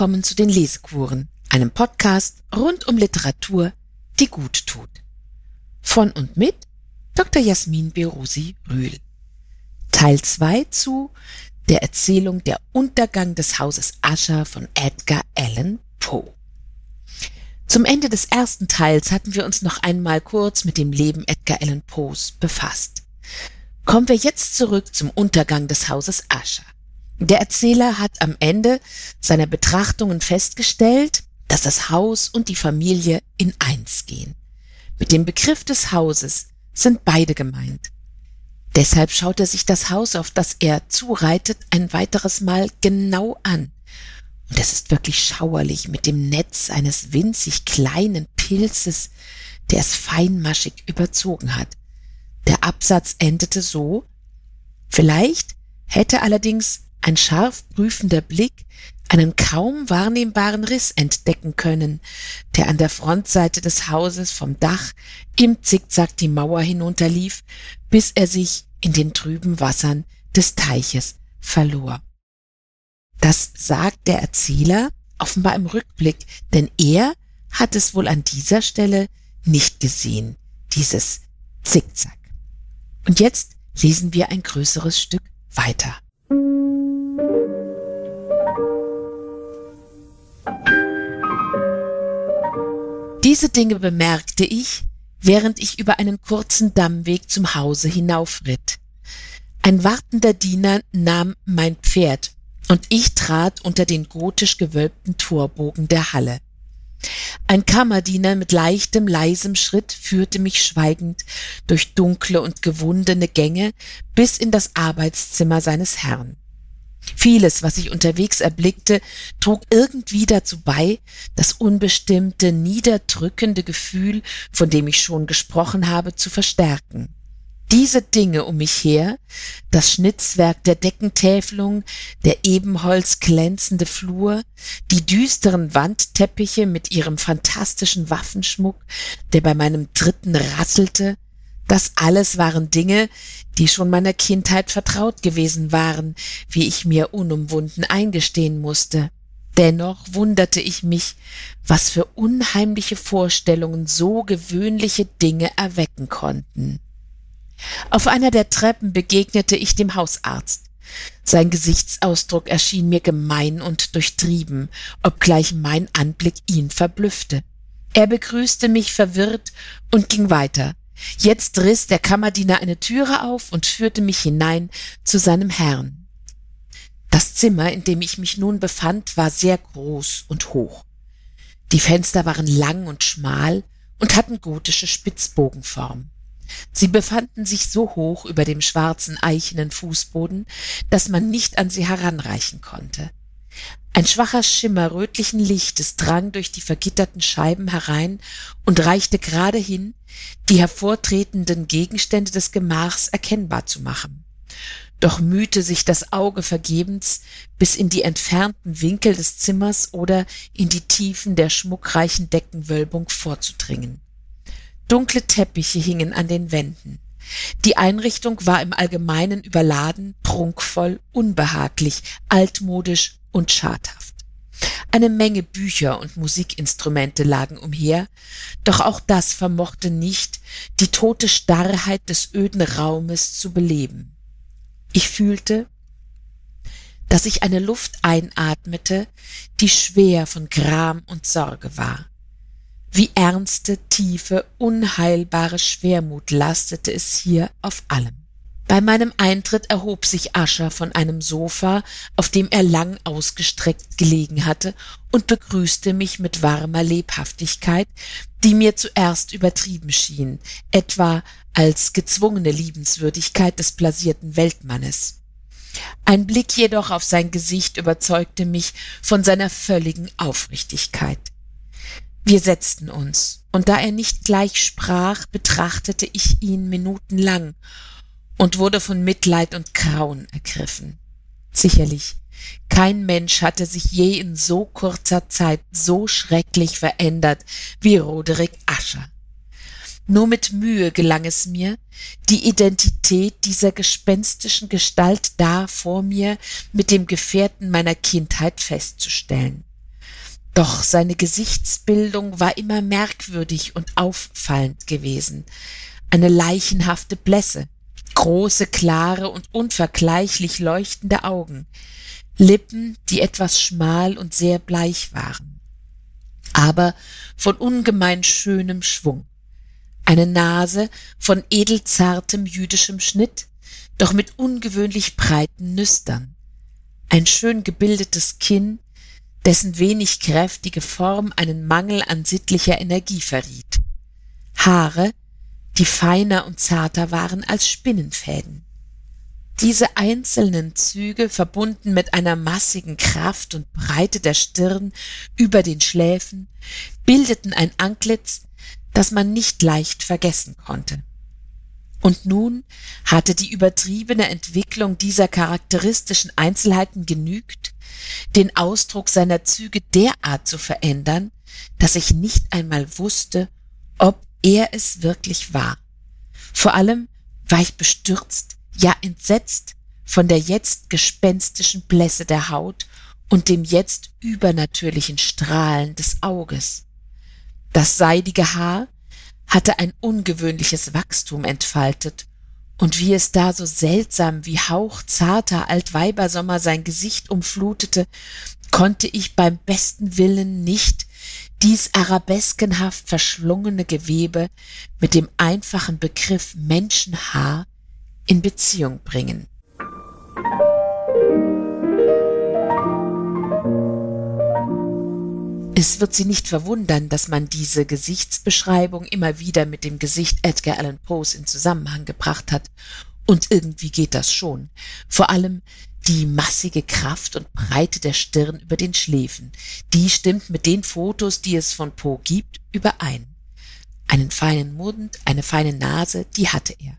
willkommen zu den Lesekuren, einem Podcast rund um Literatur, die gut tut. Von und mit Dr. Jasmin Berusi Rühl. Teil 2 zu der Erzählung Der Untergang des Hauses Ascher von Edgar Allan Poe. Zum Ende des ersten Teils hatten wir uns noch einmal kurz mit dem Leben Edgar Allan Poes befasst. Kommen wir jetzt zurück zum Untergang des Hauses Ascher. Der Erzähler hat am Ende seiner Betrachtungen festgestellt, dass das Haus und die Familie in eins gehen. Mit dem Begriff des Hauses sind beide gemeint. Deshalb schaut er sich das Haus, auf das er zureitet, ein weiteres Mal genau an. Und es ist wirklich schauerlich mit dem Netz eines winzig kleinen Pilzes, der es feinmaschig überzogen hat. Der Absatz endete so, vielleicht hätte allerdings ein scharf prüfender Blick einen kaum wahrnehmbaren Riss entdecken können, der an der Frontseite des Hauses vom Dach im Zickzack die Mauer hinunterlief, bis er sich in den trüben Wassern des Teiches verlor. Das sagt der Erzähler offenbar im Rückblick, denn er hat es wohl an dieser Stelle nicht gesehen, dieses Zickzack. Und jetzt lesen wir ein größeres Stück weiter. Diese Dinge bemerkte ich, während ich über einen kurzen Dammweg zum Hause hinaufritt. Ein wartender Diener nahm mein Pferd, und ich trat unter den gotisch gewölbten Torbogen der Halle. Ein Kammerdiener mit leichtem, leisem Schritt führte mich schweigend durch dunkle und gewundene Gänge bis in das Arbeitszimmer seines Herrn. Vieles, was ich unterwegs erblickte, trug irgendwie dazu bei, das unbestimmte, niederdrückende Gefühl, von dem ich schon gesprochen habe, zu verstärken. Diese Dinge um mich her, das Schnitzwerk der Deckentäfelung, der ebenholz glänzende Flur, die düsteren Wandteppiche mit ihrem fantastischen Waffenschmuck, der bei meinem Dritten rasselte, das alles waren Dinge, die schon meiner Kindheit vertraut gewesen waren, wie ich mir unumwunden eingestehen musste. Dennoch wunderte ich mich, was für unheimliche Vorstellungen so gewöhnliche Dinge erwecken konnten. Auf einer der Treppen begegnete ich dem Hausarzt. Sein Gesichtsausdruck erschien mir gemein und durchtrieben, obgleich mein Anblick ihn verblüffte. Er begrüßte mich verwirrt und ging weiter, Jetzt riss der Kammerdiener eine Türe auf und führte mich hinein zu seinem Herrn. Das Zimmer, in dem ich mich nun befand, war sehr groß und hoch. Die Fenster waren lang und schmal und hatten gotische Spitzbogenform. Sie befanden sich so hoch über dem schwarzen eichenen Fußboden, dass man nicht an sie heranreichen konnte. Ein schwacher Schimmer rötlichen Lichtes drang durch die vergitterten Scheiben herein und reichte gerade hin, die hervortretenden Gegenstände des Gemachs erkennbar zu machen. Doch mühte sich das Auge vergebens, bis in die entfernten Winkel des Zimmers oder in die Tiefen der schmuckreichen Deckenwölbung vorzudringen. Dunkle Teppiche hingen an den Wänden. Die Einrichtung war im Allgemeinen überladen, prunkvoll, unbehaglich, altmodisch und schadhaft. Eine Menge Bücher und Musikinstrumente lagen umher, doch auch das vermochte nicht, die tote Starrheit des öden Raumes zu beleben. Ich fühlte, dass ich eine Luft einatmete, die schwer von Gram und Sorge war. Wie ernste, tiefe, unheilbare Schwermut lastete es hier auf allem. Bei meinem Eintritt erhob sich Ascher von einem Sofa, auf dem er lang ausgestreckt gelegen hatte, und begrüßte mich mit warmer Lebhaftigkeit, die mir zuerst übertrieben schien, etwa als gezwungene Liebenswürdigkeit des blasierten Weltmannes. Ein Blick jedoch auf sein Gesicht überzeugte mich von seiner völligen Aufrichtigkeit. Wir setzten uns, und da er nicht gleich sprach, betrachtete ich ihn minutenlang und wurde von Mitleid und Grauen ergriffen. Sicherlich, kein Mensch hatte sich je in so kurzer Zeit so schrecklich verändert wie Roderick Ascher. Nur mit Mühe gelang es mir, die Identität dieser gespenstischen Gestalt da vor mir mit dem Gefährten meiner Kindheit festzustellen. Doch seine Gesichtsbildung war immer merkwürdig und auffallend gewesen. Eine leichenhafte Blässe, große, klare und unvergleichlich leuchtende Augen, Lippen, die etwas schmal und sehr bleich waren, aber von ungemein schönem Schwung, eine Nase von edelzartem jüdischem Schnitt, doch mit ungewöhnlich breiten Nüstern, ein schön gebildetes Kinn, dessen wenig kräftige Form einen Mangel an sittlicher Energie verriet. Haare, die feiner und zarter waren als Spinnenfäden. Diese einzelnen Züge, verbunden mit einer massigen Kraft und Breite der Stirn über den Schläfen, bildeten ein Antlitz, das man nicht leicht vergessen konnte. Und nun hatte die übertriebene Entwicklung dieser charakteristischen Einzelheiten genügt, den Ausdruck seiner Züge derart zu verändern, dass ich nicht einmal wusste, ob er es wirklich war. Vor allem war ich bestürzt, ja entsetzt von der jetzt gespenstischen Blässe der Haut und dem jetzt übernatürlichen Strahlen des Auges. Das seidige Haar hatte ein ungewöhnliches Wachstum entfaltet, und wie es da so seltsam wie hauchzarter Altweibersommer sein Gesicht umflutete, konnte ich beim besten Willen nicht dies arabeskenhaft verschlungene Gewebe mit dem einfachen Begriff Menschenhaar in Beziehung bringen. Es wird Sie nicht verwundern, dass man diese Gesichtsbeschreibung immer wieder mit dem Gesicht Edgar Allan Poes in Zusammenhang gebracht hat. Und irgendwie geht das schon. Vor allem die massige Kraft und Breite der Stirn über den Schläfen. Die stimmt mit den Fotos, die es von Poe gibt, überein. Einen feinen Mund, eine feine Nase, die hatte er.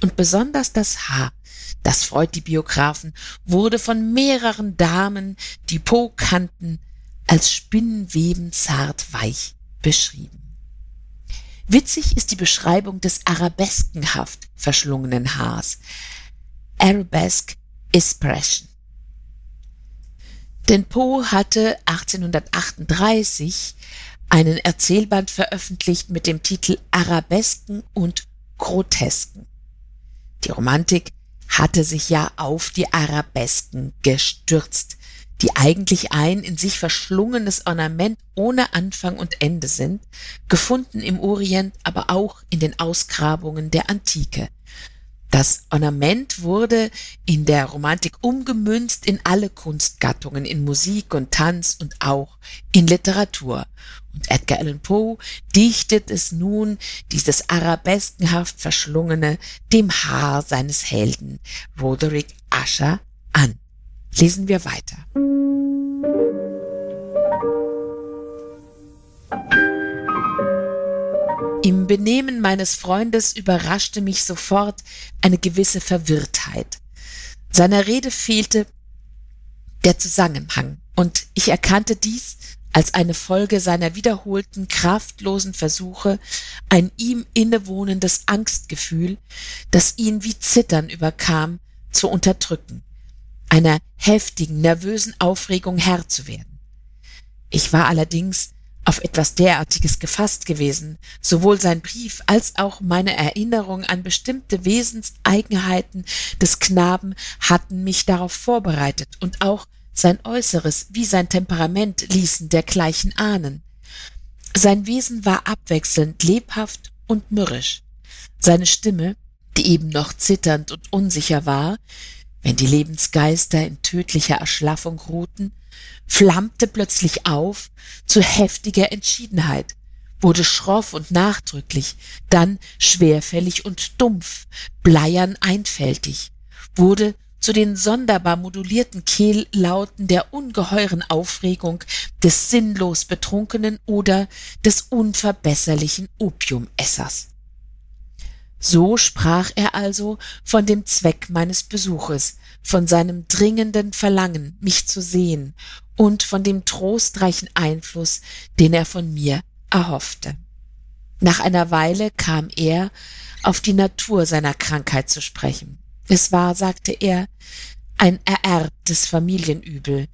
Und besonders das Haar, das freut die Biografen, wurde von mehreren Damen, die Poe kannten, als Spinnenweben zart weich beschrieben. Witzig ist die Beschreibung des arabeskenhaft verschlungenen Haars. Arabesque Expression. Denn Poe hatte 1838 einen Erzählband veröffentlicht mit dem Titel Arabesken und Grotesken. Die Romantik hatte sich ja auf die Arabesken gestürzt, die eigentlich ein in sich verschlungenes Ornament ohne Anfang und Ende sind, gefunden im Orient, aber auch in den Ausgrabungen der Antike. Das Ornament wurde in der Romantik umgemünzt in alle Kunstgattungen, in Musik und Tanz und auch in Literatur. Und Edgar Allan Poe dichtet es nun, dieses arabeskenhaft verschlungene, dem Haar seines Helden Roderick Usher an. Lesen wir weiter. Im Benehmen meines Freundes überraschte mich sofort eine gewisse Verwirrtheit. Seiner Rede fehlte der Zusammenhang, und ich erkannte dies als eine Folge seiner wiederholten, kraftlosen Versuche, ein ihm innewohnendes Angstgefühl, das ihn wie Zittern überkam, zu unterdrücken einer heftigen, nervösen Aufregung Herr zu werden. Ich war allerdings auf etwas derartiges gefasst gewesen, sowohl sein Brief als auch meine Erinnerung an bestimmte Wesenseigenheiten des Knaben hatten mich darauf vorbereitet, und auch sein Äußeres wie sein Temperament ließen dergleichen ahnen. Sein Wesen war abwechselnd lebhaft und mürrisch. Seine Stimme, die eben noch zitternd und unsicher war, wenn die Lebensgeister in tödlicher Erschlaffung ruhten, flammte plötzlich auf zu heftiger Entschiedenheit, wurde schroff und nachdrücklich, dann schwerfällig und dumpf, bleiern einfältig, wurde zu den sonderbar modulierten Kehllauten der ungeheuren Aufregung des sinnlos Betrunkenen oder des unverbesserlichen Opiumessers. So sprach er also von dem Zweck meines Besuches, von seinem dringenden Verlangen, mich zu sehen und von dem trostreichen Einfluss, den er von mir erhoffte. Nach einer Weile kam er auf die Natur seiner Krankheit zu sprechen. Es war, sagte er, ein ererbtes Familienübel,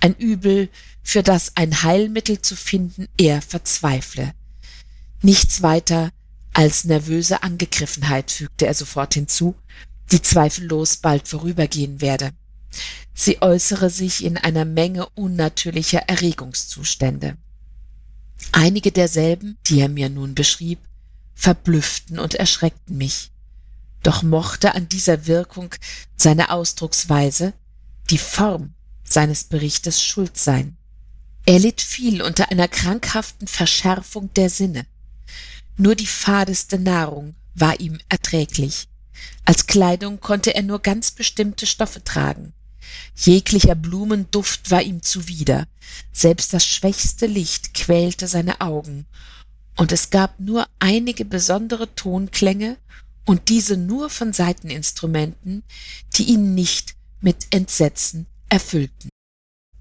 ein Übel, für das ein Heilmittel zu finden er verzweifle. Nichts weiter als nervöse Angegriffenheit, fügte er sofort hinzu, die zweifellos bald vorübergehen werde. Sie äußere sich in einer Menge unnatürlicher Erregungszustände. Einige derselben, die er mir nun beschrieb, verblüfften und erschreckten mich. Doch mochte an dieser Wirkung seine Ausdrucksweise, die Form seines Berichtes schuld sein. Er litt viel unter einer krankhaften Verschärfung der Sinne. Nur die fadeste Nahrung war ihm erträglich. Als Kleidung konnte er nur ganz bestimmte Stoffe tragen. Jeglicher Blumenduft war ihm zuwider, selbst das schwächste Licht quälte seine Augen, und es gab nur einige besondere Tonklänge und diese nur von Saiteninstrumenten, die ihn nicht mit Entsetzen erfüllten.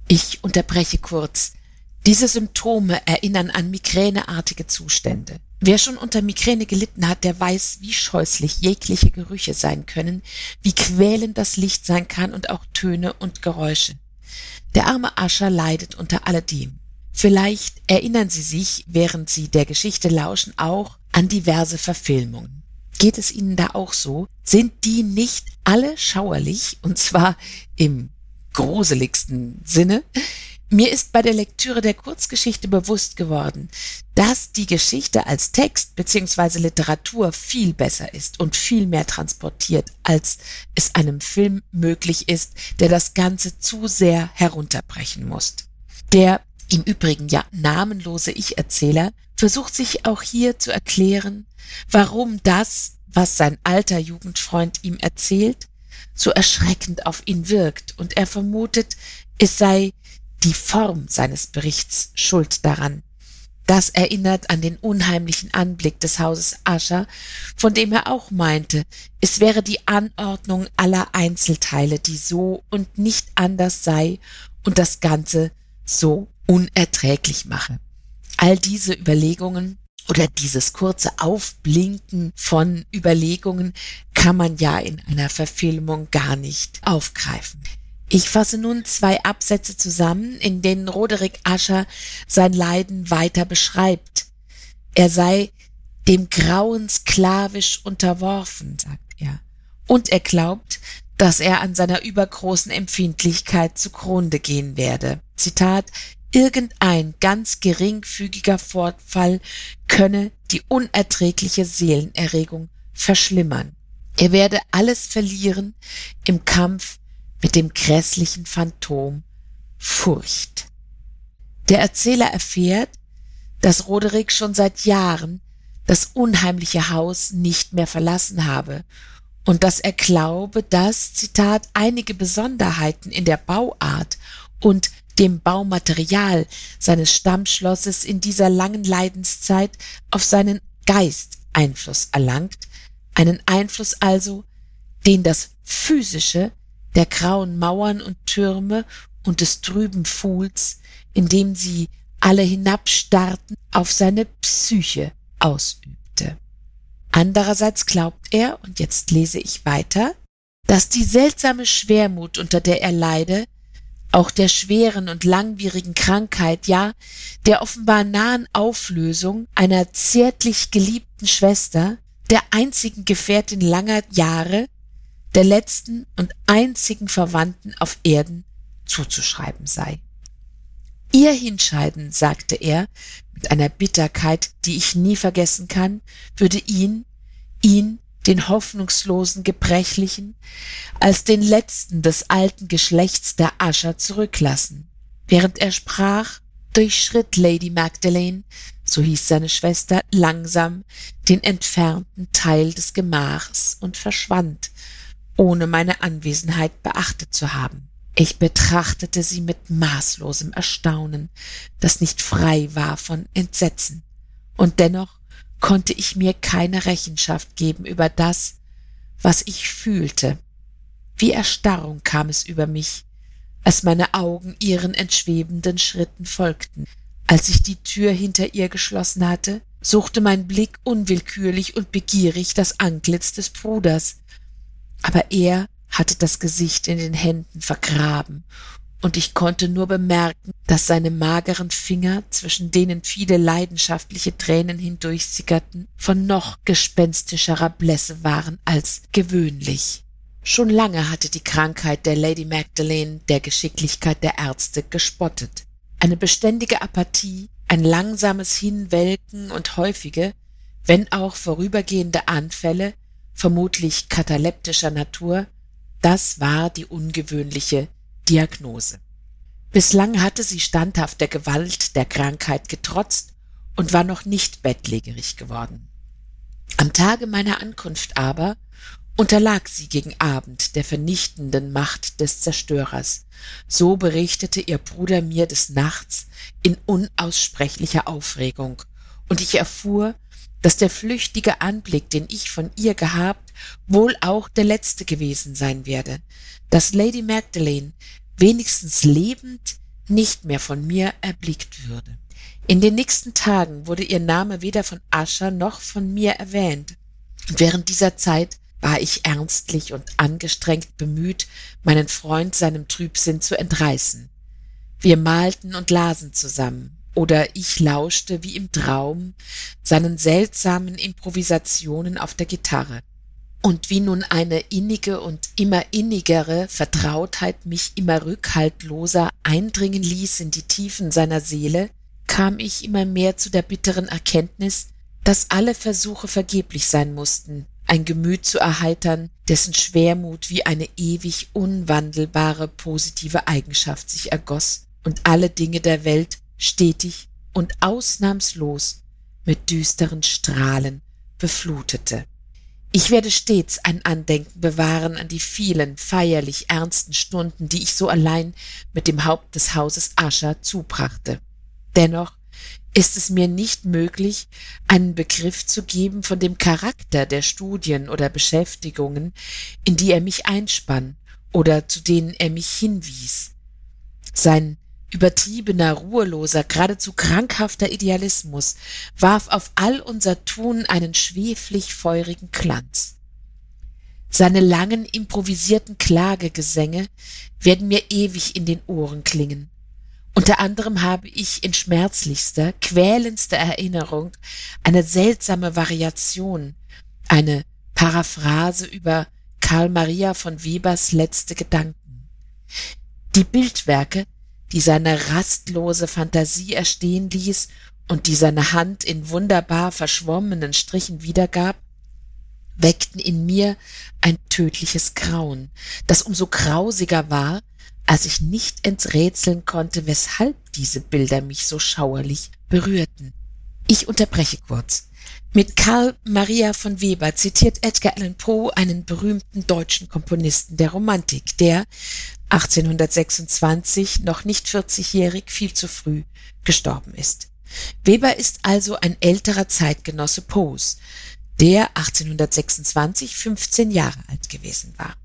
Ich unterbreche kurz. Diese Symptome erinnern an migräneartige Zustände. Wer schon unter Migräne gelitten hat, der weiß, wie scheußlich jegliche Gerüche sein können, wie quälend das Licht sein kann und auch Töne und Geräusche. Der arme Ascher leidet unter alledem. Vielleicht erinnern Sie sich, während Sie der Geschichte lauschen, auch an diverse Verfilmungen. Geht es Ihnen da auch so? Sind die nicht alle schauerlich, und zwar im gruseligsten Sinne? Mir ist bei der Lektüre der Kurzgeschichte bewusst geworden, dass die Geschichte als Text bzw. Literatur viel besser ist und viel mehr transportiert, als es einem Film möglich ist, der das Ganze zu sehr herunterbrechen muss. Der im Übrigen ja namenlose Ich-Erzähler versucht sich auch hier zu erklären, warum das, was sein alter Jugendfreund ihm erzählt, so erschreckend auf ihn wirkt, und er vermutet, es sei die Form seines Berichts schuld daran. Das erinnert an den unheimlichen Anblick des Hauses Ascher, von dem er auch meinte, es wäre die Anordnung aller Einzelteile, die so und nicht anders sei und das Ganze so unerträglich mache. All diese Überlegungen oder dieses kurze Aufblinken von Überlegungen kann man ja in einer Verfilmung gar nicht aufgreifen. Ich fasse nun zwei Absätze zusammen, in denen Roderick Ascher sein Leiden weiter beschreibt. Er sei dem Grauen sklavisch unterworfen, sagt er. Und er glaubt, dass er an seiner übergroßen Empfindlichkeit zugrunde gehen werde. Zitat Irgendein ganz geringfügiger Fortfall könne die unerträgliche Seelenerregung verschlimmern. Er werde alles verlieren im Kampf mit dem grässlichen Phantom Furcht. Der Erzähler erfährt, dass Roderick schon seit Jahren das unheimliche Haus nicht mehr verlassen habe und dass er glaube, dass, Zitat, einige Besonderheiten in der Bauart und dem Baumaterial seines Stammschlosses in dieser langen Leidenszeit auf seinen Geist Einfluss erlangt, einen Einfluss also, den das Physische der grauen Mauern und Türme und des trüben Pfuhls, in dem sie alle hinabstarrten, auf seine Psyche ausübte. Andererseits glaubt er, und jetzt lese ich weiter, dass die seltsame Schwermut, unter der er leide, auch der schweren und langwierigen Krankheit, ja, der offenbar nahen Auflösung einer zärtlich geliebten Schwester, der einzigen Gefährtin langer Jahre, der letzten und einzigen Verwandten auf Erden zuzuschreiben sei. Ihr Hinscheiden, sagte er mit einer Bitterkeit, die ich nie vergessen kann, würde ihn, ihn, den hoffnungslosen Gebrechlichen, als den letzten des alten Geschlechts der Ascher zurücklassen. Während er sprach, durchschritt Lady Magdalene, so hieß seine Schwester, langsam den entfernten Teil des Gemachs und verschwand, ohne meine Anwesenheit beachtet zu haben. Ich betrachtete sie mit maßlosem Erstaunen, das nicht frei war von Entsetzen, und dennoch konnte ich mir keine Rechenschaft geben über das, was ich fühlte. Wie Erstarrung kam es über mich, als meine Augen ihren entschwebenden Schritten folgten. Als ich die Tür hinter ihr geschlossen hatte, suchte mein Blick unwillkürlich und begierig das Antlitz des Bruders, aber er hatte das Gesicht in den Händen vergraben, und ich konnte nur bemerken, dass seine mageren Finger, zwischen denen viele leidenschaftliche Tränen hindurchsickerten, von noch gespenstischerer Blässe waren als gewöhnlich. Schon lange hatte die Krankheit der Lady Magdalene der Geschicklichkeit der Ärzte gespottet. Eine beständige Apathie, ein langsames Hinwelken und häufige, wenn auch vorübergehende Anfälle, vermutlich kataleptischer Natur, das war die ungewöhnliche Diagnose. Bislang hatte sie standhaft der Gewalt der Krankheit getrotzt und war noch nicht bettlägerig geworden. Am Tage meiner Ankunft aber unterlag sie gegen Abend der vernichtenden Macht des Zerstörers. So berichtete ihr Bruder mir des Nachts in unaussprechlicher Aufregung, und ich erfuhr, dass der flüchtige Anblick, den ich von ihr gehabt, wohl auch der letzte gewesen sein werde, dass Lady Magdalene wenigstens lebend nicht mehr von mir erblickt würde. In den nächsten Tagen wurde ihr Name weder von Ascher noch von mir erwähnt. Und während dieser Zeit war ich ernstlich und angestrengt bemüht, meinen Freund seinem Trübsinn zu entreißen. Wir malten und lasen zusammen, oder ich lauschte wie im Traum seinen seltsamen Improvisationen auf der Gitarre. Und wie nun eine innige und immer innigere Vertrautheit mich immer rückhaltloser eindringen ließ in die Tiefen seiner Seele, kam ich immer mehr zu der bitteren Erkenntnis, dass alle Versuche vergeblich sein mussten, ein Gemüt zu erheitern, dessen Schwermut wie eine ewig unwandelbare positive Eigenschaft sich ergoß und alle Dinge der Welt stetig und ausnahmslos mit düsteren Strahlen beflutete. Ich werde stets ein Andenken bewahren an die vielen feierlich ernsten Stunden, die ich so allein mit dem Haupt des Hauses Ascher zubrachte. Dennoch ist es mir nicht möglich, einen Begriff zu geben von dem Charakter der Studien oder Beschäftigungen, in die er mich einspann oder zu denen er mich hinwies. Sein übertriebener, ruheloser, geradezu krankhafter Idealismus warf auf all unser Tun einen schweflich feurigen Glanz. Seine langen improvisierten Klagegesänge werden mir ewig in den Ohren klingen. Unter anderem habe ich in schmerzlichster, quälendster Erinnerung eine seltsame Variation, eine Paraphrase über Karl Maria von Webers letzte Gedanken. Die Bildwerke, die seine rastlose Fantasie erstehen ließ und die seine Hand in wunderbar verschwommenen Strichen wiedergab, weckten in mir ein tödliches Grauen, das umso grausiger war, als ich nicht enträtseln konnte, weshalb diese Bilder mich so schauerlich berührten. Ich unterbreche kurz. Mit Karl Maria von Weber zitiert Edgar Allan Poe einen berühmten deutschen Komponisten der Romantik, der 1826 noch nicht 40-jährig, viel zu früh gestorben ist. Weber ist also ein älterer Zeitgenosse Poes, der 1826 15 Jahre alt gewesen war.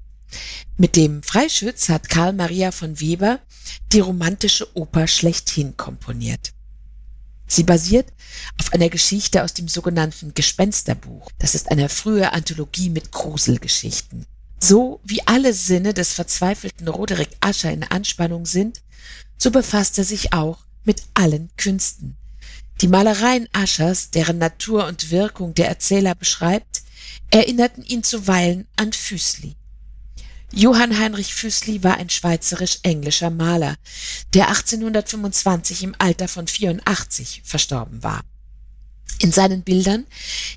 Mit dem Freischütz hat Karl Maria von Weber die romantische Oper schlechthin komponiert. Sie basiert auf einer Geschichte aus dem sogenannten Gespensterbuch. Das ist eine frühe Anthologie mit Gruselgeschichten. So wie alle Sinne des verzweifelten Roderick Ascher in Anspannung sind, so befasst er sich auch mit allen Künsten. Die Malereien Aschers, deren Natur und Wirkung der Erzähler beschreibt, erinnerten ihn zuweilen an Füßli. Johann Heinrich Füßli war ein schweizerisch-englischer Maler, der 1825 im Alter von 84 verstorben war. In seinen Bildern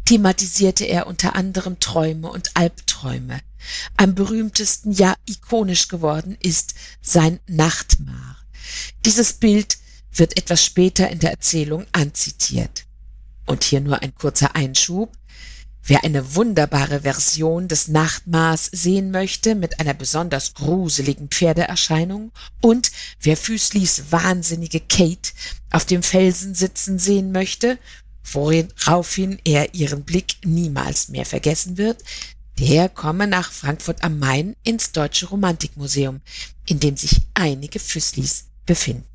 thematisierte er unter anderem Träume und Albträume. Am berühmtesten, ja ikonisch geworden ist sein Nachtmar. Dieses Bild wird etwas später in der Erzählung anzitiert. Und hier nur ein kurzer Einschub. Wer eine wunderbare Version des Nachtmahs sehen möchte mit einer besonders gruseligen Pferdeerscheinung und wer Füßlis wahnsinnige Kate auf dem Felsen sitzen sehen möchte, woraufhin er ihren Blick niemals mehr vergessen wird, der komme nach Frankfurt am Main ins Deutsche Romantikmuseum, in dem sich einige Füßlis befinden.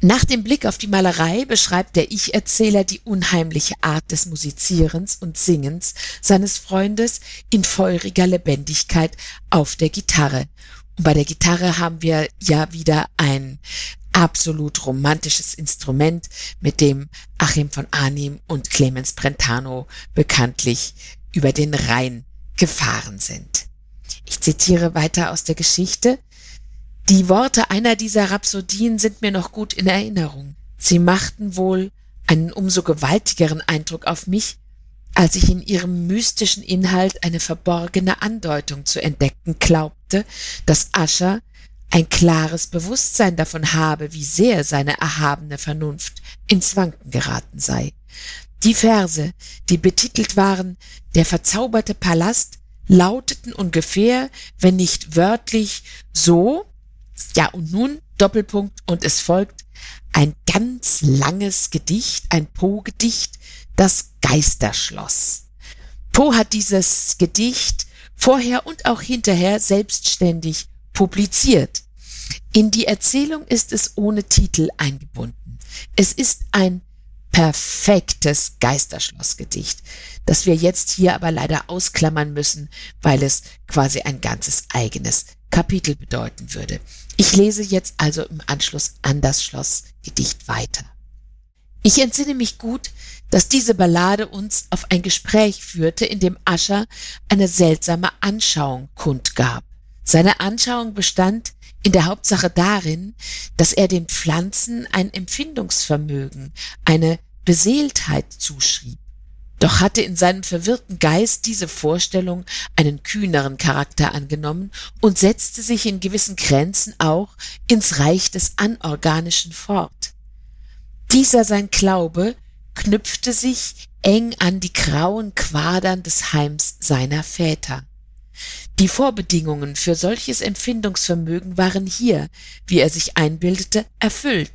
Nach dem Blick auf die Malerei beschreibt der Ich-Erzähler die unheimliche Art des Musizierens und Singens seines Freundes in feuriger Lebendigkeit auf der Gitarre. Und bei der Gitarre haben wir ja wieder ein absolut romantisches Instrument, mit dem Achim von Arnim und Clemens Brentano bekanntlich über den Rhein gefahren sind. Ich zitiere weiter aus der Geschichte. Die Worte einer dieser Rhapsodien sind mir noch gut in Erinnerung. Sie machten wohl einen umso gewaltigeren Eindruck auf mich, als ich in ihrem mystischen Inhalt eine verborgene Andeutung zu entdecken glaubte, dass Ascher ein klares Bewusstsein davon habe, wie sehr seine erhabene Vernunft ins Wanken geraten sei. Die Verse, die betitelt waren Der verzauberte Palast, lauteten ungefähr, wenn nicht wörtlich, so ja, und nun Doppelpunkt und es folgt ein ganz langes Gedicht, ein Po-Gedicht, das Geisterschloss. Poe hat dieses Gedicht vorher und auch hinterher selbstständig publiziert. In die Erzählung ist es ohne Titel eingebunden. Es ist ein perfektes Geisterschlossgedicht, das wir jetzt hier aber leider ausklammern müssen, weil es quasi ein ganzes eigenes Kapitel bedeuten würde. Ich lese jetzt also im Anschluss an das Schlossgedicht weiter. Ich entsinne mich gut, dass diese Ballade uns auf ein Gespräch führte, in dem Ascher eine seltsame Anschauung kundgab. Seine Anschauung bestand in der Hauptsache darin, dass er den Pflanzen ein Empfindungsvermögen, eine Beseeltheit zuschrieb. Doch hatte in seinem verwirrten Geist diese Vorstellung einen kühneren Charakter angenommen und setzte sich in gewissen Grenzen auch ins Reich des Anorganischen fort. Dieser sein Glaube knüpfte sich eng an die grauen Quadern des Heims seiner Väter. Die Vorbedingungen für solches Empfindungsvermögen waren hier, wie er sich einbildete, erfüllt,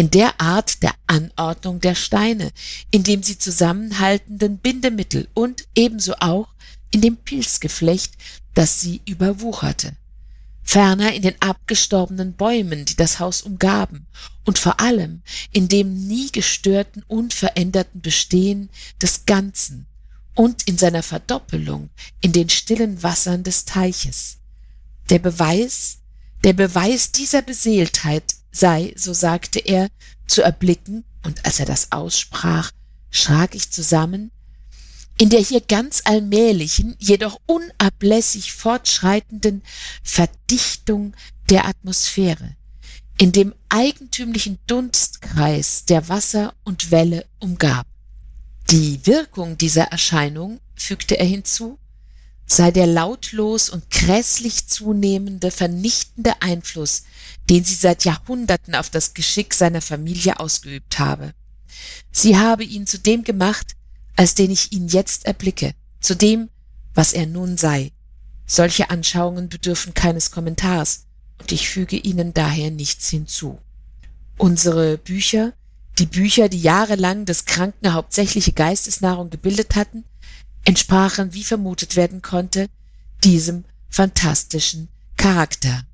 in der Art der Anordnung der Steine, in dem sie zusammenhaltenden Bindemittel und ebenso auch in dem Pilzgeflecht, das sie überwucherte. Ferner in den abgestorbenen Bäumen, die das Haus umgaben, und vor allem in dem nie gestörten, unveränderten Bestehen des Ganzen und in seiner Verdoppelung in den stillen Wassern des Teiches. Der Beweis, der Beweis dieser Beseeltheit sei, so sagte er, zu erblicken, und als er das aussprach, schrak ich zusammen, in der hier ganz allmählichen, jedoch unablässig fortschreitenden Verdichtung der Atmosphäre, in dem eigentümlichen Dunstkreis, der Wasser und Welle umgab. Die Wirkung dieser Erscheinung, fügte er hinzu, sei der lautlos und grässlich zunehmende vernichtende Einfluss, den sie seit Jahrhunderten auf das Geschick seiner Familie ausgeübt habe. Sie habe ihn zu dem gemacht, als den ich ihn jetzt erblicke, zu dem, was er nun sei. Solche Anschauungen bedürfen keines Kommentars, und ich füge ihnen daher nichts hinzu. Unsere Bücher, die Bücher, die jahrelang des Kranken hauptsächliche Geistesnahrung gebildet hatten, entsprachen, wie vermutet werden konnte, diesem fantastischen Charakter.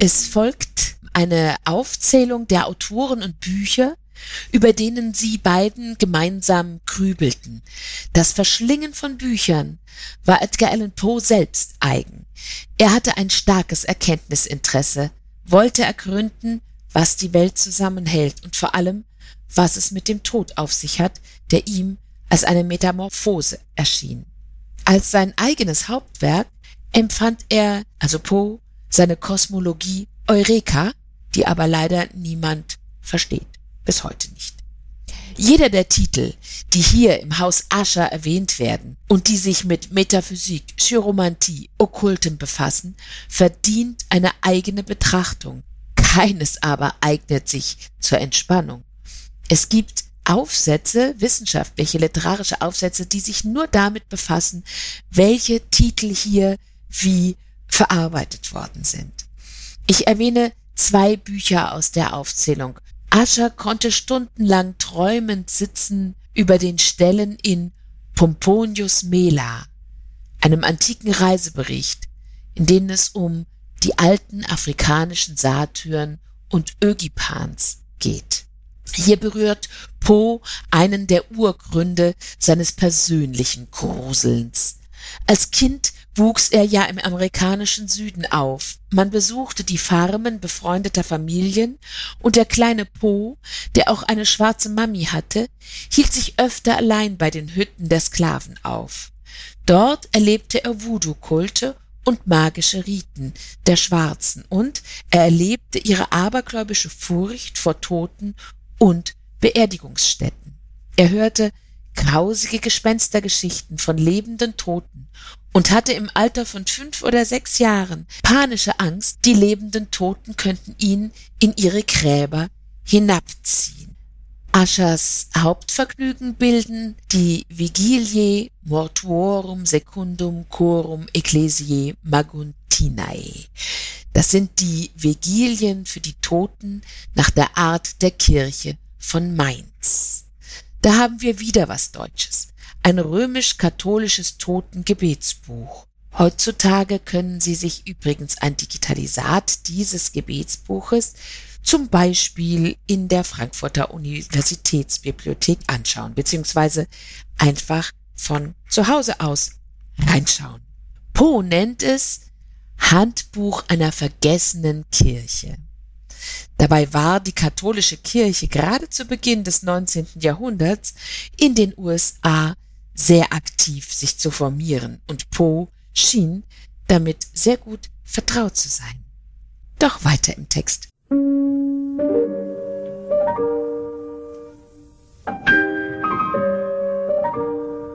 Es folgt eine Aufzählung der Autoren und Bücher, über denen sie beiden gemeinsam grübelten. Das Verschlingen von Büchern war Edgar Allan Poe selbst eigen. Er hatte ein starkes Erkenntnisinteresse, wollte ergründen, was die Welt zusammenhält und vor allem, was es mit dem Tod auf sich hat, der ihm als eine Metamorphose erschien. Als sein eigenes Hauptwerk empfand er, also Poe, seine Kosmologie Eureka, die aber leider niemand versteht, bis heute nicht. Jeder der Titel, die hier im Haus Ascher erwähnt werden und die sich mit Metaphysik, Chiromantie, Okkultem befassen, verdient eine eigene Betrachtung, keines aber eignet sich zur Entspannung. Es gibt Aufsätze, wissenschaftliche, literarische Aufsätze, die sich nur damit befassen, welche Titel hier wie verarbeitet worden sind. Ich erwähne zwei Bücher aus der Aufzählung. Ascher konnte stundenlang träumend sitzen über den Stellen in Pomponius Mela, einem antiken Reisebericht, in denen es um die alten afrikanischen Satyren und Ögipans geht. Hier berührt Poe einen der Urgründe seines persönlichen Gruselns. Als Kind wuchs er ja im amerikanischen Süden auf. Man besuchte die Farmen befreundeter Familien und der kleine Poe, der auch eine schwarze Mami hatte, hielt sich öfter allein bei den Hütten der Sklaven auf. Dort erlebte er Voodoo-Kulte und magische Riten der Schwarzen und er erlebte ihre abergläubische Furcht vor Toten und Beerdigungsstätten. Er hörte grausige Gespenstergeschichten von lebenden Toten und hatte im Alter von fünf oder sechs Jahren panische Angst, die lebenden Toten könnten ihn in ihre Gräber hinabziehen. Aschers Hauptvergnügen bilden die Vigilie Mortuorum Secundum Chorum Ecclesiae Maguntinae. Das sind die Vigilien für die Toten nach der Art der Kirche von Mainz. Da haben wir wieder was Deutsches. Ein römisch-katholisches Totengebetsbuch. Heutzutage können Sie sich übrigens ein Digitalisat dieses Gebetsbuches zum Beispiel in der Frankfurter Universitätsbibliothek anschauen, beziehungsweise einfach von zu Hause aus reinschauen. Poe nennt es Handbuch einer vergessenen Kirche. Dabei war die katholische Kirche gerade zu Beginn des 19. Jahrhunderts in den USA sehr aktiv sich zu formieren und Poe schien damit sehr gut vertraut zu sein. Doch weiter im Text.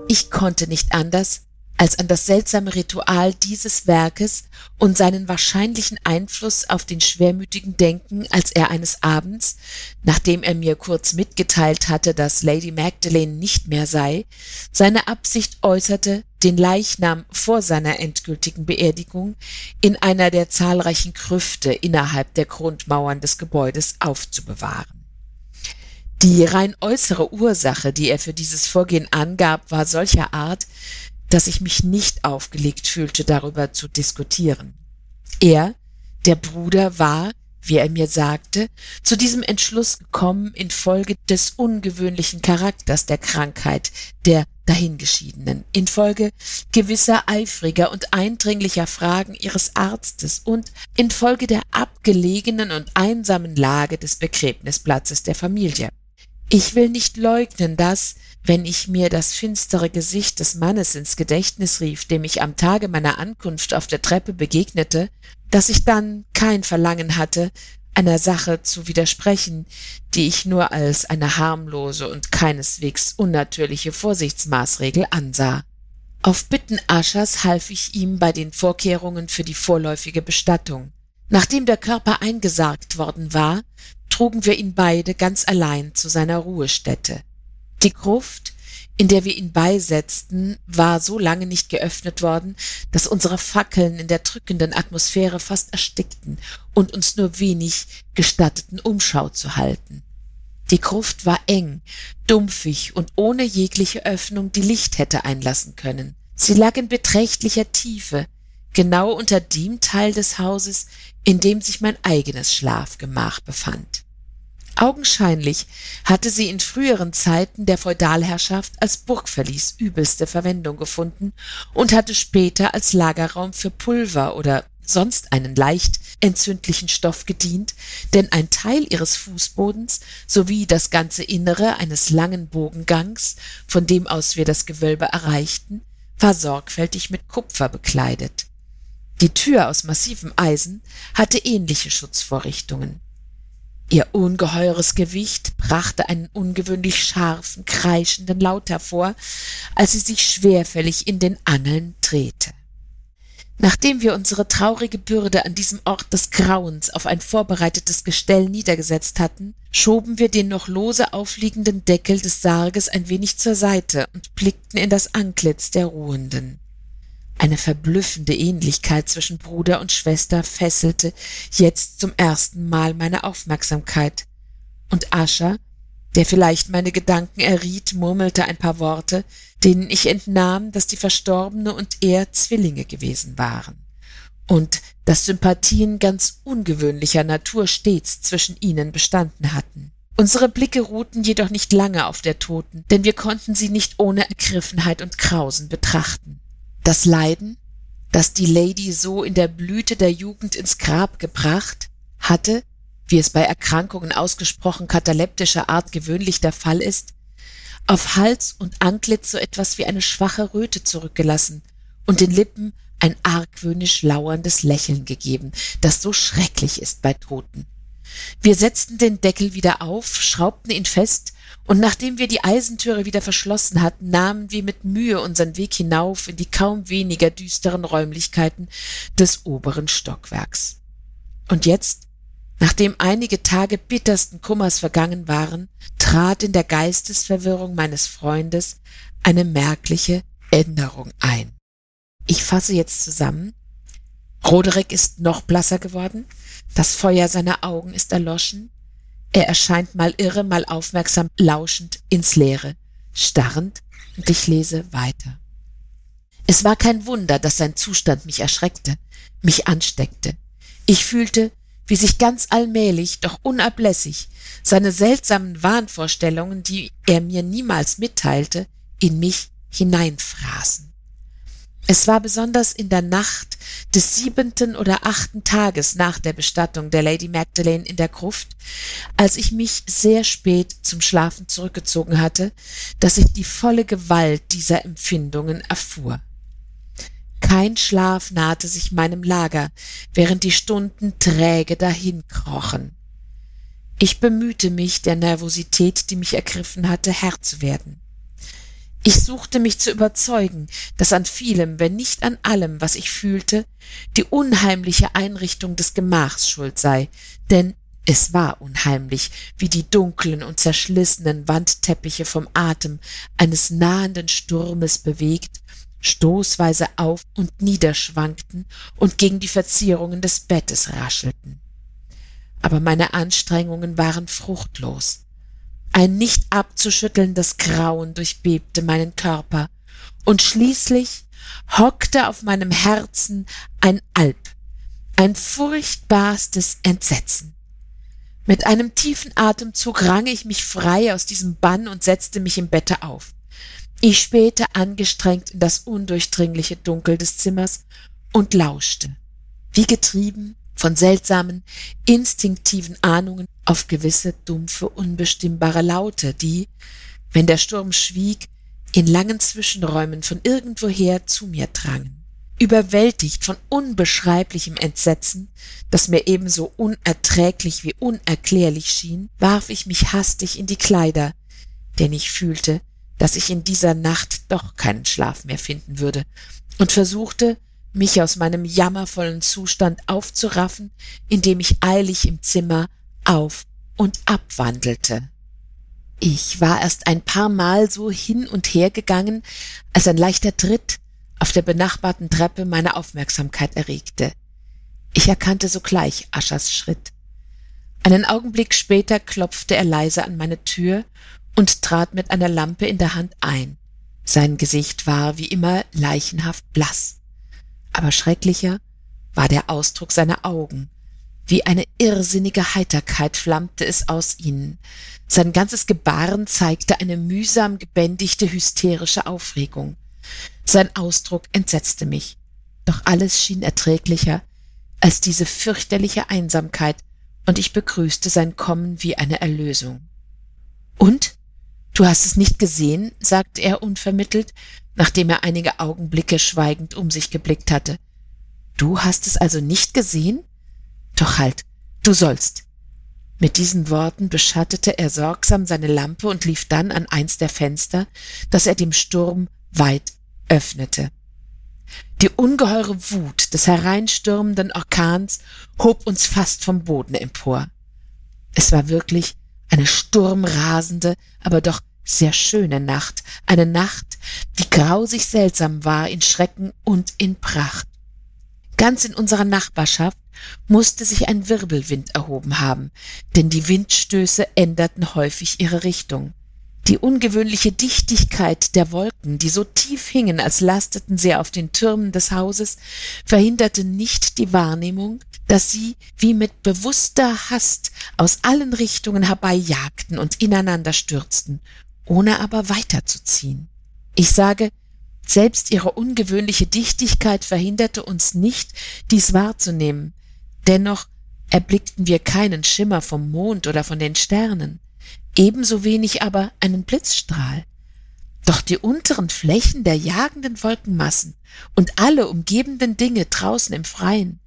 Ich konnte nicht anders, als an das seltsame Ritual dieses Werkes und seinen wahrscheinlichen Einfluss auf den Schwermütigen denken, als er eines Abends, nachdem er mir kurz mitgeteilt hatte, dass Lady Magdalene nicht mehr sei, seine Absicht äußerte, den Leichnam vor seiner endgültigen Beerdigung in einer der zahlreichen Krüfte innerhalb der Grundmauern des Gebäudes aufzubewahren. Die rein äußere Ursache, die er für dieses Vorgehen angab, war solcher Art, dass ich mich nicht aufgelegt fühlte, darüber zu diskutieren. Er, der Bruder, war, wie er mir sagte, zu diesem Entschluss gekommen infolge des ungewöhnlichen Charakters der Krankheit der Dahingeschiedenen, infolge gewisser eifriger und eindringlicher Fragen ihres Arztes und infolge der abgelegenen und einsamen Lage des Begräbnisplatzes der Familie. Ich will nicht leugnen, dass, wenn ich mir das finstere Gesicht des Mannes ins Gedächtnis rief, dem ich am Tage meiner Ankunft auf der Treppe begegnete, dass ich dann kein Verlangen hatte, einer Sache zu widersprechen, die ich nur als eine harmlose und keineswegs unnatürliche Vorsichtsmaßregel ansah. Auf Bitten Aschers half ich ihm bei den Vorkehrungen für die vorläufige Bestattung. Nachdem der Körper eingesargt worden war, trugen wir ihn beide ganz allein zu seiner Ruhestätte. Die Gruft, in der wir ihn beisetzten, war so lange nicht geöffnet worden, dass unsere Fackeln in der drückenden Atmosphäre fast erstickten und uns nur wenig gestatteten, Umschau zu halten. Die Gruft war eng, dumpfig und ohne jegliche Öffnung, die Licht hätte einlassen können. Sie lag in beträchtlicher Tiefe, genau unter dem Teil des Hauses, in dem sich mein eigenes Schlafgemach befand. Augenscheinlich hatte sie in früheren Zeiten der Feudalherrschaft als Burgverlies übelste Verwendung gefunden und hatte später als Lagerraum für Pulver oder sonst einen leicht entzündlichen Stoff gedient, denn ein Teil ihres Fußbodens sowie das ganze Innere eines langen Bogengangs, von dem aus wir das Gewölbe erreichten, war sorgfältig mit Kupfer bekleidet. Die Tür aus massivem Eisen hatte ähnliche Schutzvorrichtungen. Ihr ungeheures Gewicht brachte einen ungewöhnlich scharfen, kreischenden Laut hervor, als sie sich schwerfällig in den Angeln drehte. Nachdem wir unsere traurige Bürde an diesem Ort des Grauens auf ein vorbereitetes Gestell niedergesetzt hatten, schoben wir den noch lose aufliegenden Deckel des Sarges ein wenig zur Seite und blickten in das Antlitz der Ruhenden. Eine verblüffende Ähnlichkeit zwischen Bruder und Schwester fesselte jetzt zum ersten Mal meine Aufmerksamkeit. Und Ascher, der vielleicht meine Gedanken erriet, murmelte ein paar Worte, denen ich entnahm, dass die Verstorbene und er Zwillinge gewesen waren. und dass Sympathien ganz ungewöhnlicher Natur stets zwischen ihnen bestanden hatten. Unsere Blicke ruhten jedoch nicht lange auf der Toten, denn wir konnten sie nicht ohne Ergriffenheit und Grausen betrachten. Das Leiden, das die Lady so in der Blüte der Jugend ins Grab gebracht, hatte, wie es bei Erkrankungen ausgesprochen kataleptischer Art gewöhnlich der Fall ist, auf Hals und Antlitz so etwas wie eine schwache Röte zurückgelassen und den Lippen ein argwöhnisch lauerndes Lächeln gegeben, das so schrecklich ist bei Toten. Wir setzten den Deckel wieder auf, schraubten ihn fest, und nachdem wir die Eisentüre wieder verschlossen hatten, nahmen wir mit Mühe unseren Weg hinauf in die kaum weniger düsteren Räumlichkeiten des oberen Stockwerks. Und jetzt, nachdem einige Tage bittersten Kummers vergangen waren, trat in der Geistesverwirrung meines Freundes eine merkliche Änderung ein. Ich fasse jetzt zusammen. Roderick ist noch blasser geworden, das Feuer seiner Augen ist erloschen, er erscheint mal irre, mal aufmerksam lauschend ins Leere, starrend, und ich lese weiter. Es war kein Wunder, dass sein Zustand mich erschreckte, mich ansteckte. Ich fühlte, wie sich ganz allmählich, doch unablässig, seine seltsamen Wahnvorstellungen, die er mir niemals mitteilte, in mich hineinfraßen. Es war besonders in der Nacht des siebenten oder achten Tages nach der Bestattung der Lady Magdalene in der Gruft, als ich mich sehr spät zum Schlafen zurückgezogen hatte, dass ich die volle Gewalt dieser Empfindungen erfuhr. Kein Schlaf nahte sich meinem Lager, während die Stunden träge dahinkrochen. Ich bemühte mich, der Nervosität, die mich ergriffen hatte, Herr zu werden. Ich suchte mich zu überzeugen, dass an vielem, wenn nicht an allem, was ich fühlte, die unheimliche Einrichtung des Gemachs schuld sei, denn es war unheimlich, wie die dunklen und zerschlissenen Wandteppiche vom Atem eines nahenden Sturmes bewegt, stoßweise auf und niederschwankten und gegen die Verzierungen des Bettes raschelten. Aber meine Anstrengungen waren fruchtlos. Ein nicht abzuschüttelndes Grauen durchbebte meinen Körper, und schließlich hockte auf meinem Herzen ein Alp, ein furchtbarstes Entsetzen. Mit einem tiefen Atemzug rang ich mich frei aus diesem Bann und setzte mich im Bette auf. Ich spähte angestrengt in das undurchdringliche Dunkel des Zimmers und lauschte, wie getrieben von seltsamen, instinktiven Ahnungen auf gewisse dumpfe, unbestimmbare Laute, die, wenn der Sturm schwieg, in langen Zwischenräumen von irgendwoher zu mir drangen. Überwältigt von unbeschreiblichem Entsetzen, das mir ebenso unerträglich wie unerklärlich schien, warf ich mich hastig in die Kleider, denn ich fühlte, dass ich in dieser Nacht doch keinen Schlaf mehr finden würde, und versuchte, mich aus meinem jammervollen Zustand aufzuraffen, indem ich eilig im Zimmer auf und abwandelte. Ich war erst ein paar Mal so hin und her gegangen, als ein leichter Tritt auf der benachbarten Treppe meine Aufmerksamkeit erregte. Ich erkannte sogleich Aschers Schritt. Einen Augenblick später klopfte er leise an meine Tür und trat mit einer Lampe in der Hand ein. Sein Gesicht war wie immer leichenhaft blass aber schrecklicher war der Ausdruck seiner Augen. Wie eine irrsinnige Heiterkeit flammte es aus ihnen. Sein ganzes Gebaren zeigte eine mühsam gebändigte hysterische Aufregung. Sein Ausdruck entsetzte mich. Doch alles schien erträglicher als diese fürchterliche Einsamkeit, und ich begrüßte sein Kommen wie eine Erlösung. Und? Du hast es nicht gesehen? sagte er unvermittelt, nachdem er einige Augenblicke schweigend um sich geblickt hatte. Du hast es also nicht gesehen? Doch halt, du sollst. Mit diesen Worten beschattete er sorgsam seine Lampe und lief dann an eins der Fenster, das er dem Sturm weit öffnete. Die ungeheure Wut des hereinstürmenden Orkans hob uns fast vom Boden empor. Es war wirklich eine sturmrasende, aber doch sehr schöne Nacht, eine Nacht, die grausig seltsam war in Schrecken und in Pracht. Ganz in unserer Nachbarschaft musste sich ein Wirbelwind erhoben haben, denn die Windstöße änderten häufig ihre Richtung. Die ungewöhnliche Dichtigkeit der Wolken, die so tief hingen, als lasteten sie auf den Türmen des Hauses, verhinderte nicht die Wahrnehmung, dass sie wie mit bewusster Hast aus allen Richtungen herbeijagten und ineinander stürzten, ohne aber weiterzuziehen. Ich sage, selbst ihre ungewöhnliche Dichtigkeit verhinderte uns nicht, dies wahrzunehmen. Dennoch erblickten wir keinen Schimmer vom Mond oder von den Sternen ebenso wenig aber einen Blitzstrahl. Doch die unteren Flächen der jagenden Wolkenmassen und alle umgebenden Dinge draußen im Freien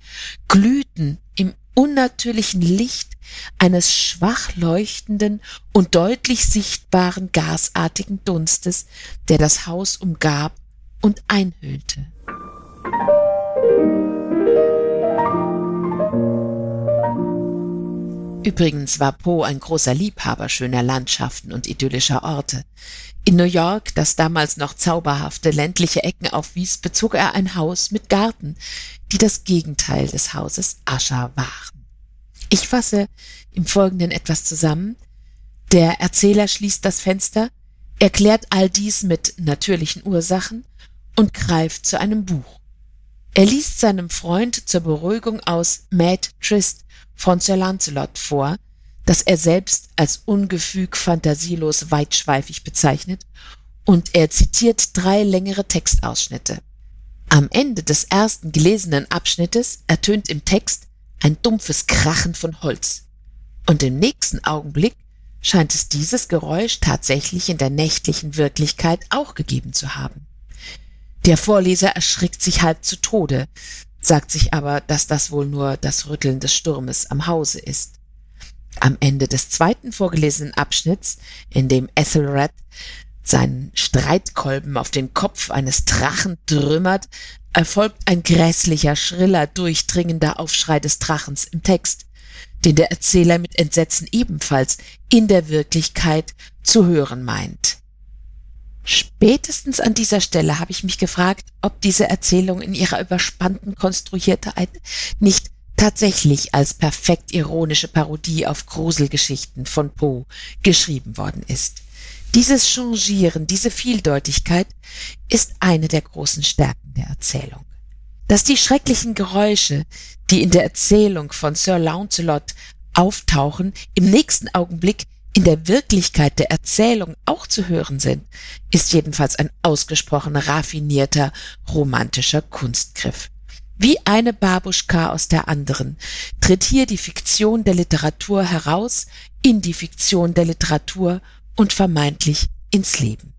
glühten im unnatürlichen Licht eines schwach leuchtenden und deutlich sichtbaren gasartigen Dunstes, der das Haus umgab und einhüllte. Übrigens war Poe ein großer Liebhaber schöner Landschaften und idyllischer Orte. In New York, das damals noch zauberhafte ländliche Ecken aufwies, bezog er ein Haus mit Garten, die das Gegenteil des Hauses Ascher waren. Ich fasse im Folgenden etwas zusammen. Der Erzähler schließt das Fenster, erklärt all dies mit natürlichen Ursachen und greift zu einem Buch. Er liest seinem Freund zur Beruhigung aus Mad Trist von Sir Lancelot vor, das er selbst als ungefüg fantasielos weitschweifig bezeichnet, und er zitiert drei längere Textausschnitte. Am Ende des ersten gelesenen Abschnittes ertönt im Text ein dumpfes Krachen von Holz. Und im nächsten Augenblick scheint es dieses Geräusch tatsächlich in der nächtlichen Wirklichkeit auch gegeben zu haben. Der Vorleser erschrickt sich halb zu Tode, sagt sich aber, dass das wohl nur das Rütteln des Sturmes am Hause ist. Am Ende des zweiten vorgelesenen Abschnitts, in dem Ethelred seinen Streitkolben auf den Kopf eines Drachen trümmert, erfolgt ein grässlicher, schriller, durchdringender Aufschrei des Drachens im Text, den der Erzähler mit Entsetzen ebenfalls in der Wirklichkeit zu hören meint. Spätestens an dieser Stelle habe ich mich gefragt, ob diese Erzählung in ihrer überspannten Konstruiertheit nicht tatsächlich als perfekt ironische Parodie auf Gruselgeschichten von Poe geschrieben worden ist. Dieses Changieren, diese Vieldeutigkeit ist eine der großen Stärken der Erzählung. Dass die schrecklichen Geräusche, die in der Erzählung von Sir Launcelot auftauchen, im nächsten Augenblick in der Wirklichkeit der Erzählung auch zu hören sind, ist jedenfalls ein ausgesprochen raffinierter romantischer Kunstgriff. Wie eine Babuschka aus der anderen tritt hier die Fiktion der Literatur heraus in die Fiktion der Literatur und vermeintlich ins Leben.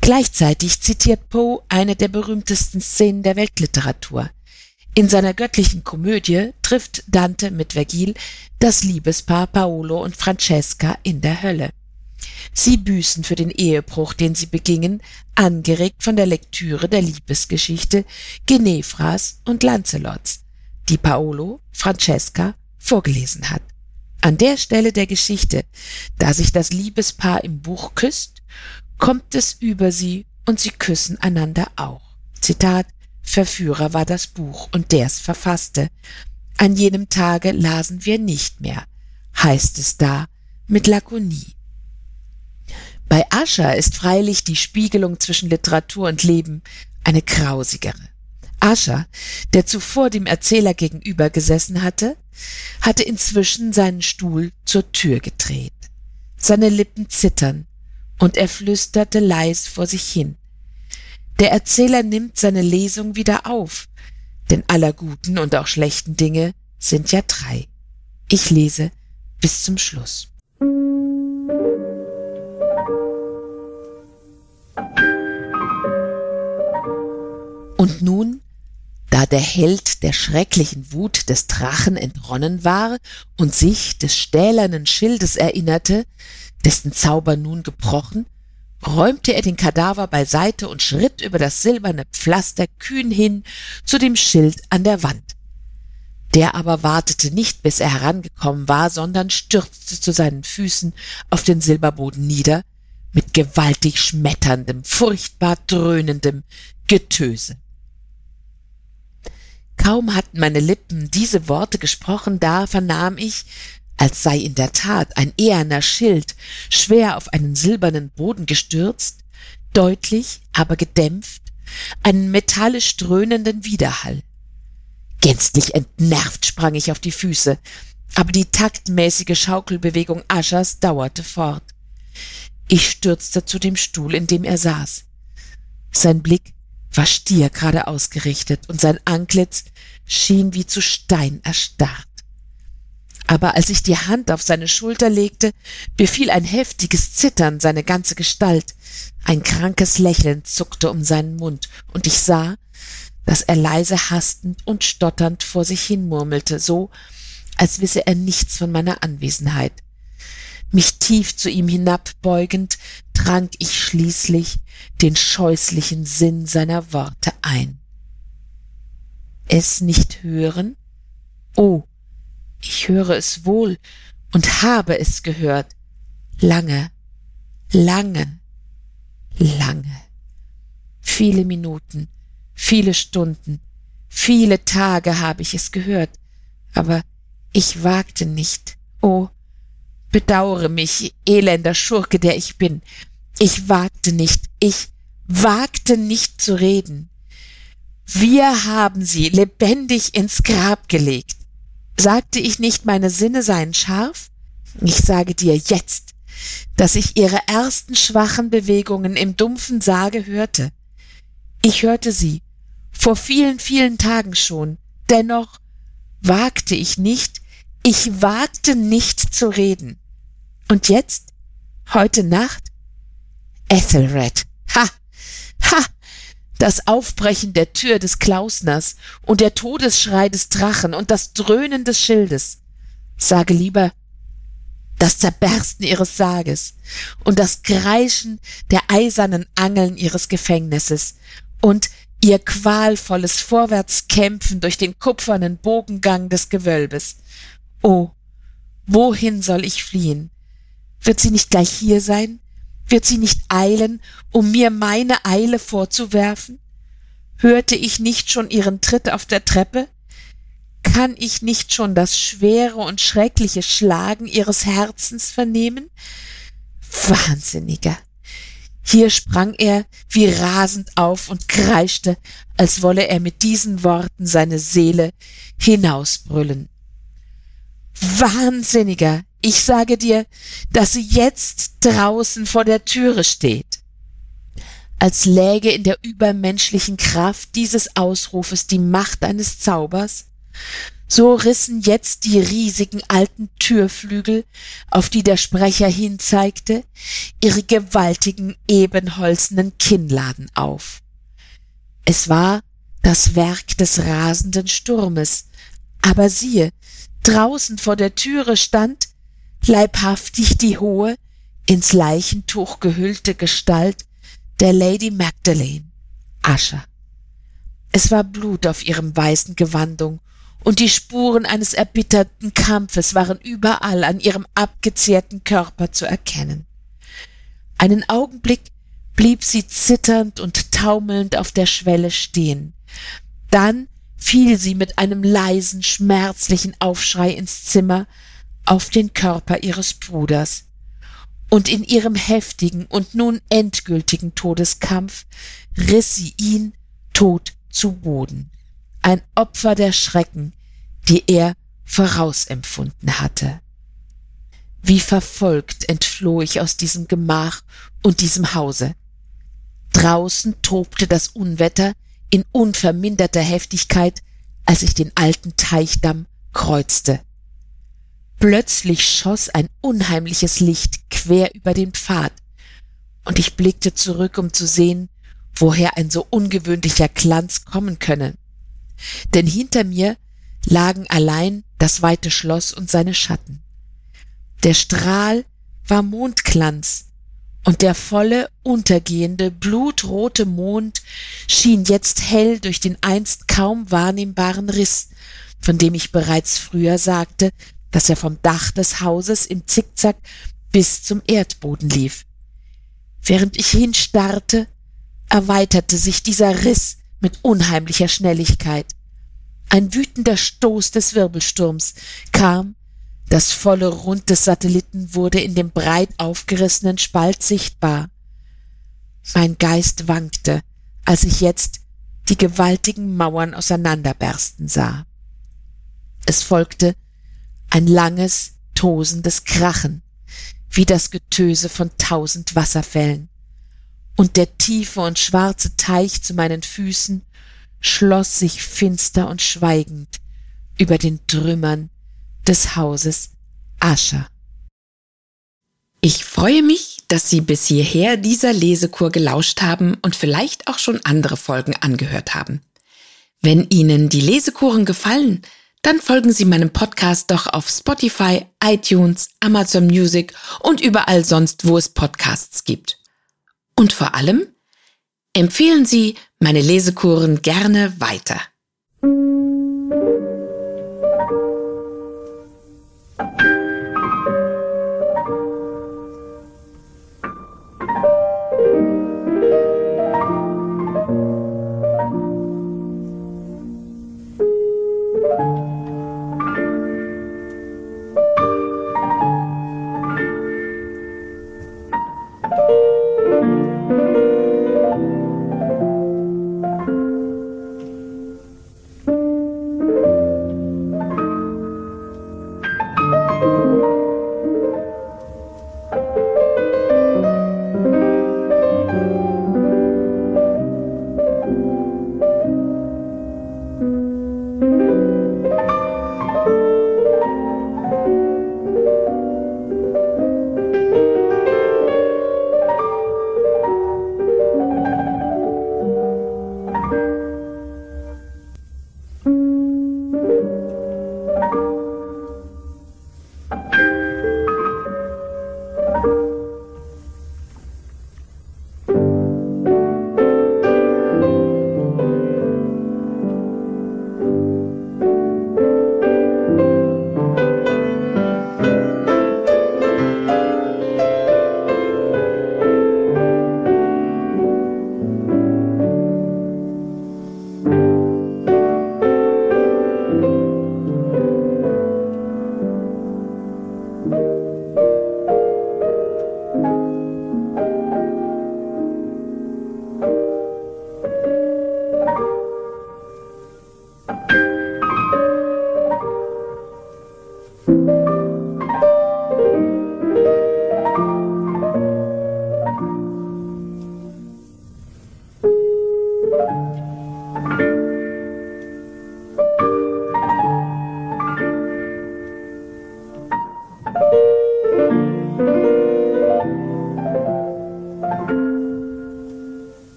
Gleichzeitig zitiert Poe eine der berühmtesten Szenen der Weltliteratur, in seiner göttlichen Komödie trifft Dante mit Vergil das Liebespaar Paolo und Francesca in der Hölle. Sie büßen für den Ehebruch, den sie begingen, angeregt von der Lektüre der Liebesgeschichte Genevras und Lancelots, die Paolo Francesca vorgelesen hat. An der Stelle der Geschichte, da sich das Liebespaar im Buch küsst, kommt es über sie und sie küssen einander auch. Zitat Verführer war das Buch und der's verfasste. An jenem Tage lasen wir nicht mehr, heißt es da mit Lakonie. Bei Ascher ist freilich die Spiegelung zwischen Literatur und Leben eine grausigere. Ascher, der zuvor dem Erzähler gegenüber gesessen hatte, hatte inzwischen seinen Stuhl zur Tür gedreht. Seine Lippen zittern, und er flüsterte leis vor sich hin. Der Erzähler nimmt seine Lesung wieder auf, denn aller guten und auch schlechten Dinge sind ja drei. Ich lese bis zum Schluss. Und nun, da der Held der schrecklichen Wut des Drachen entronnen war und sich des stählernen Schildes erinnerte, dessen Zauber nun gebrochen, räumte er den Kadaver beiseite und schritt über das silberne Pflaster kühn hin zu dem Schild an der Wand. Der aber wartete nicht, bis er herangekommen war, sondern stürzte zu seinen Füßen auf den Silberboden nieder, mit gewaltig schmetterndem, furchtbar dröhnendem Getöse. Kaum hatten meine Lippen diese Worte gesprochen, da vernahm ich, als sei in der Tat ein eherner Schild schwer auf einen silbernen Boden gestürzt, deutlich, aber gedämpft, einen metallisch dröhnenden Widerhall. Gänzlich entnervt sprang ich auf die Füße, aber die taktmäßige Schaukelbewegung Aschers dauerte fort. Ich stürzte zu dem Stuhl, in dem er saß. Sein Blick war stier gerade ausgerichtet und sein Antlitz schien wie zu Stein erstarrt. Aber als ich die Hand auf seine Schulter legte, befiel ein heftiges Zittern seine ganze Gestalt, ein krankes Lächeln zuckte um seinen Mund, und ich sah, dass er leise hastend und stotternd vor sich hin murmelte, so als wisse er nichts von meiner Anwesenheit. Mich tief zu ihm hinabbeugend, trank ich schließlich den scheußlichen Sinn seiner Worte ein. Es nicht hören? Oh, ich höre es wohl und habe es gehört. Lange, lange, lange. Viele Minuten, viele Stunden, viele Tage habe ich es gehört, aber ich wagte nicht. Oh, bedauere mich, elender Schurke, der ich bin. Ich wagte nicht, ich wagte nicht zu reden. Wir haben sie lebendig ins Grab gelegt. Sagte ich nicht, meine Sinne seien scharf? Ich sage dir jetzt, dass ich ihre ersten schwachen Bewegungen im dumpfen Sarge hörte. Ich hörte sie, vor vielen, vielen Tagen schon, dennoch wagte ich nicht, ich wagte nicht zu reden. Und jetzt? Heute Nacht? Ethelred. Ha! Ha! Das Aufbrechen der Tür des Klausners und der Todesschrei des Drachen und das Dröhnen des Schildes. Sage lieber, das Zerbersten ihres Sarges und das Kreischen der eisernen Angeln ihres Gefängnisses und ihr qualvolles Vorwärtskämpfen durch den kupfernen Bogengang des Gewölbes. Oh, wohin soll ich fliehen? Wird sie nicht gleich hier sein? Wird sie nicht eilen, um mir meine Eile vorzuwerfen? Hörte ich nicht schon ihren Tritt auf der Treppe? Kann ich nicht schon das schwere und schreckliche Schlagen ihres Herzens vernehmen? Wahnsinniger! Hier sprang er wie rasend auf und kreischte, als wolle er mit diesen Worten seine Seele hinausbrüllen. Wahnsinniger! Ich sage dir, dass sie jetzt draußen vor der Türe steht. Als läge in der übermenschlichen Kraft dieses Ausrufes die Macht eines Zaubers, so rissen jetzt die riesigen alten Türflügel, auf die der Sprecher hinzeigte, ihre gewaltigen ebenholzenen Kinnladen auf. Es war das Werk des rasenden Sturmes, aber siehe, draußen vor der Türe stand, leibhaftig die hohe, ins Leichentuch gehüllte Gestalt der Lady Magdalene, Ascher. Es war Blut auf ihrem weißen Gewandung, und die Spuren eines erbitterten Kampfes waren überall an ihrem abgezehrten Körper zu erkennen. Einen Augenblick blieb sie zitternd und taumelnd auf der Schwelle stehen. Dann fiel sie mit einem leisen, schmerzlichen Aufschrei ins Zimmer auf den Körper ihres Bruders. Und in ihrem heftigen und nun endgültigen Todeskampf riss sie ihn tot zu Boden, ein Opfer der Schrecken, die er vorausempfunden hatte. Wie verfolgt entfloh ich aus diesem Gemach und diesem Hause. Draußen tobte das Unwetter in unverminderter Heftigkeit, als ich den alten Teichdamm kreuzte. Plötzlich schoss ein unheimliches Licht quer über den Pfad, und ich blickte zurück, um zu sehen, woher ein so ungewöhnlicher Glanz kommen könne. Denn hinter mir lagen allein das weite Schloss und seine Schatten. Der Strahl war Mondglanz, und der volle, untergehende, blutrote Mond schien jetzt hell durch den einst kaum wahrnehmbaren Riss, von dem ich bereits früher sagte, dass er vom Dach des Hauses im Zickzack bis zum Erdboden lief. Während ich hinstarrte, erweiterte sich dieser Riss mit unheimlicher Schnelligkeit. Ein wütender Stoß des Wirbelsturms kam, Das volle Rund des Satelliten wurde in dem breit aufgerissenen Spalt sichtbar. Mein Geist wankte, als ich jetzt die gewaltigen Mauern auseinanderbersten sah. Es folgte ein langes, tosendes Krachen, wie das Getöse von tausend Wasserfällen, und der tiefe und schwarze Teich zu meinen Füßen schloss sich finster und schweigend über den Trümmern des Hauses Ascher. Ich freue mich, dass Sie bis hierher dieser Lesekur gelauscht haben und vielleicht auch schon andere Folgen angehört haben. Wenn Ihnen die Lesekuren gefallen, dann folgen Sie meinem Podcast doch auf Spotify, iTunes, Amazon Music und überall sonst, wo es Podcasts gibt. Und vor allem empfehlen Sie meine Lesekuren gerne weiter.